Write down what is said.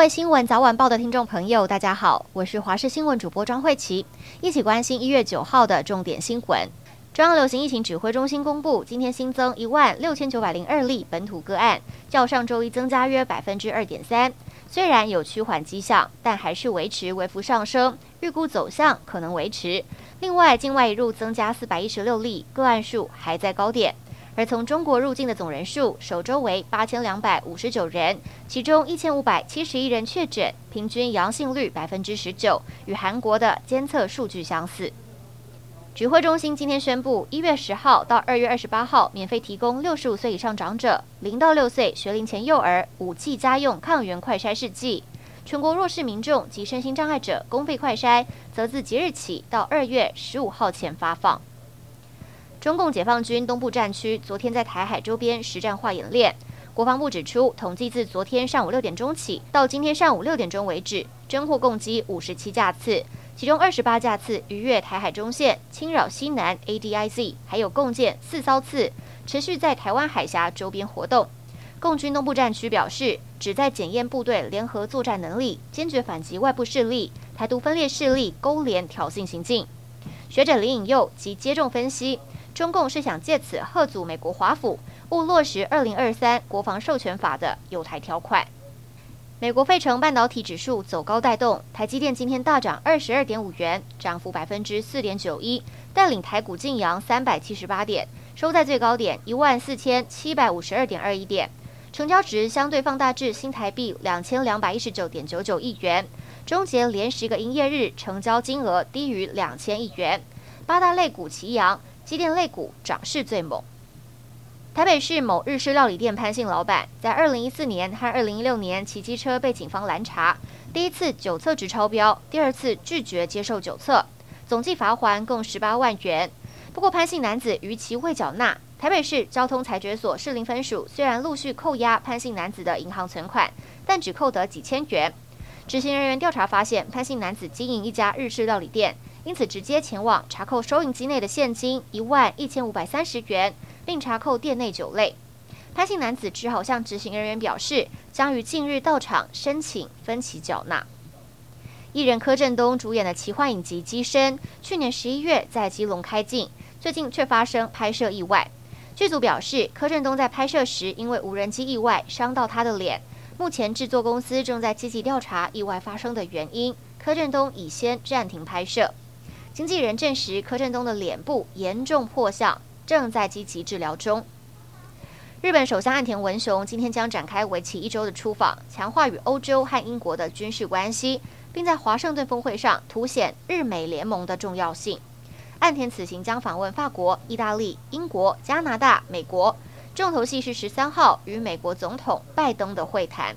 各位新闻早晚报的听众朋友，大家好，我是华视新闻主播庄慧琪，一起关心一月九号的重点新闻。中央流行疫情指挥中心公布，今天新增一万六千九百零二例本土个案，较上周一增加约百分之二点三。虽然有趋缓迹象，但还是维持微幅上升，预估走向可能维持。另外，境外移入增加四百一十六例，个案数还在高点。而从中国入境的总人数，首周为八千两百五十九人，其中一千五百七十一人确诊，平均阳性率百分之十九，与韩国的监测数据相似。指挥中心今天宣布，一月十号到二月二十八号，免费提供六十五岁以上长者、零到六岁学龄前幼儿五剂家用抗原快筛试剂。全国弱势民众及身心障碍者公费快筛，则自即日起到二月十五号前发放。中共解放军东部战区昨天在台海周边实战化演练，国防部指出，统计自昨天上午六点钟起到今天上午六点钟为止，侦获共机五十七架次。其中二十八架次逾越台海中线，侵扰西南 ADIZ，还有共建四艘次持续在台湾海峡周边活动。共军东部战区表示，旨在检验部队联合作战能力，坚决反击外部势力、台独分裂势力勾连挑衅行径。学者林颖佑及接种分析，中共是想借此贺阻美国华府，勿落实二零二三国防授权法的友台条款。美国费城半导体指数走高带动，台积电今天大涨二十二点五元，涨幅百分之四点九一，带领台股晋阳三百七十八点，收在最高点一万四千七百五十二点二一点，成交值相对放大至新台币两千两百一十九点九九亿元，终结连十个营业日成交金额低于两千亿元，八大类股齐扬，机电类股涨势最猛。台北市某日式料理店潘姓老板，在二零一四年和二零一六年骑机车被警方拦查，第一次酒测值超标，第二次拒绝接受酒测，总计罚锾共十八万元。不过潘姓男子逾期未缴纳，台北市交通裁决所士林分署虽然陆续扣押潘姓男子的银行存款，但只扣得几千元。执行人员调查发现，潘姓男子经营一家日式料理店，因此直接前往查扣收银机内的现金一万一千五百三十元。并查扣店内酒类，潘姓男子只好向执行人员表示，将于近日到场申请分期缴纳。艺人柯震东主演的奇幻影集《机身》，去年十一月在基隆开镜，最近却发生拍摄意外。剧组表示，柯震东在拍摄时因为无人机意外伤到他的脸，目前制作公司正在积极调查意外发生的原因。柯震东已先暂停拍摄。经纪人证实，柯震东的脸部严重破相。正在积极治疗中。日本首相岸田文雄今天将展开为期一周的出访，强化与欧洲和英国的军事关系，并在华盛顿峰会上凸显日美联盟的重要性。岸田此行将访问法国、意大利、英国、加拿大、美国，重头戏是十三号与美国总统拜登的会谈。